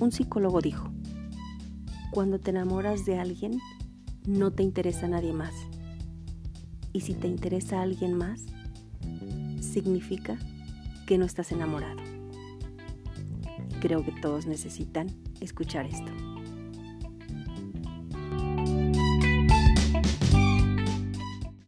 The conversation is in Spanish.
Un psicólogo dijo, cuando te enamoras de alguien, no te interesa nadie más. Y si te interesa alguien más, significa que no estás enamorado. Creo que todos necesitan escuchar esto.